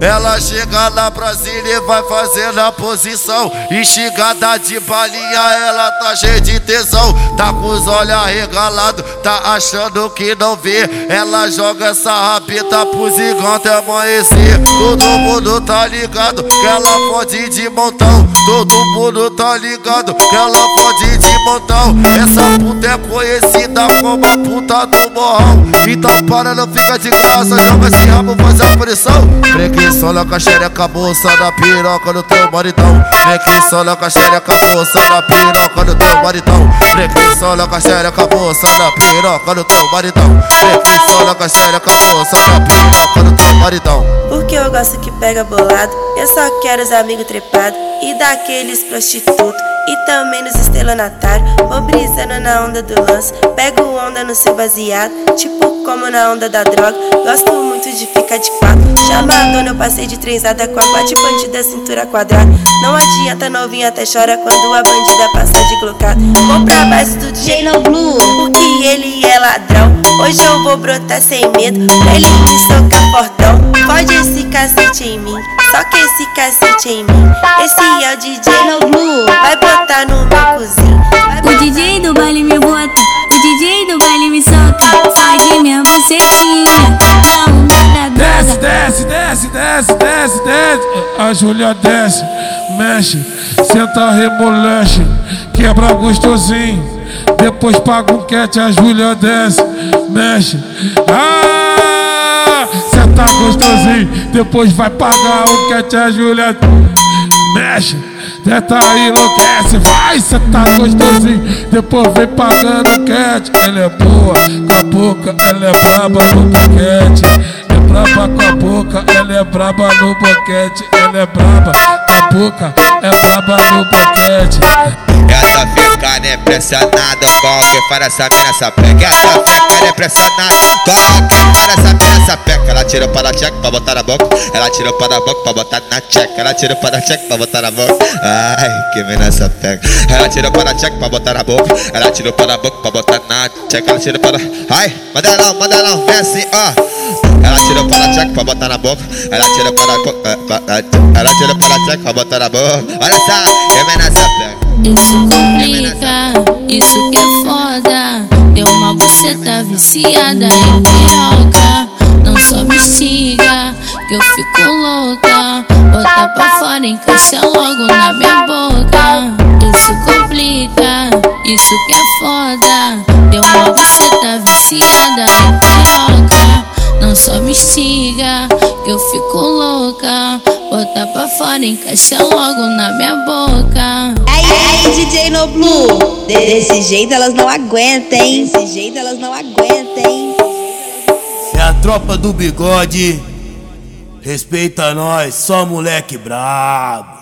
Ela chega na Brasília e vai fazendo a posição. Instigada de balinha, ela tá cheia de tesão. Tá com os olhos arregalados, tá achando que não vê. Ela joga essa rabita pro zigão até amanhecer. Todo mundo tá ligado que ela pode de montão. Todo mundo tá ligado que ela pode de montão. Essa puta é conhecida como a puta do morrão. Então para, não fica de graça, joga esse rabo, faz a pressão. Preguiçola com a xereca, bolsa na piroca do teu maridão. Preguiçola com a xereca, bolsa na piroca do teu maridão. Preguiçola com a xereca, bolsa na piroca do teu maridão. Preguiçola com a xereca, bolsa na piroca do teu maridão. Porque eu gosto que pega bolado, eu só quero os amigos trepados e daqueles prostitutos e também nos estelionatários. Vou brisando na onda do lance, pego onda no seu baseado, tipo como na onda da droga. Gosto muito de ficar de quatro. Chama a dona, eu passei de trenzada com a quatro bandida, cintura quadrada. Não adianta, novinha até chora quando a bandida passa de glocada. Vou pra base do DJ no Blue, porque ele é ladrão. Hoje eu vou brotar sem medo, pra ele me socar portão. Pode esse cacete em mim, só que esse cacete em mim. Esse é o DJ no Blue, vai botar no meu cozinho. Desce, desce, desce, desce, desce, desce. A Júlia desce, mexe, senta, remolexe, quebra gostosinho. Depois paga um cat, a Júlia desce, mexe. Ah, senta gostosinho. Depois vai pagar um cat, a Júlia mexe. Tenta enlouquece, vai, cê tá gostosinho. Depois vem pagando cat. Ela é boa com a boca, ela é braba no boquete. É braba no boquete. Ela é braba a boca, é braba no boquete. Essa fica nem pressionada com que faz essa mina sapeca. Essa fica nem pressionada com que faz essa mina sapeca. Ela tira para a check pra botar na boca. Ela tira para a boca pra botar na check. Ela tira para a check pra botar na boca. Ai, que mina sapeca. Ela tira para a check pra botar na boca. Ela tira para a boca pra botar na check. Ela tira para. Ai, manda não, manda não, vem assim, ó. Ela tira para a check pra botar na boca. Ela tira para a boca. Ela tira a check pra botar na boca. Olha só, que mina sapeca. Isso complica, isso que é foda. Deu uma buceta viciada em piroca. Não só me siga, que eu fico louca. Bota pra fora, encaixa logo na minha boca. Isso complica, isso que é foda. Deu uma buceta fora, encaixa logo na minha boca. Aí, aí, DJ no Blue. Desse jeito elas não aguentam, hein? Desse jeito elas não aguentam, hein? É a tropa do bigode. Respeita nós, só moleque brabo.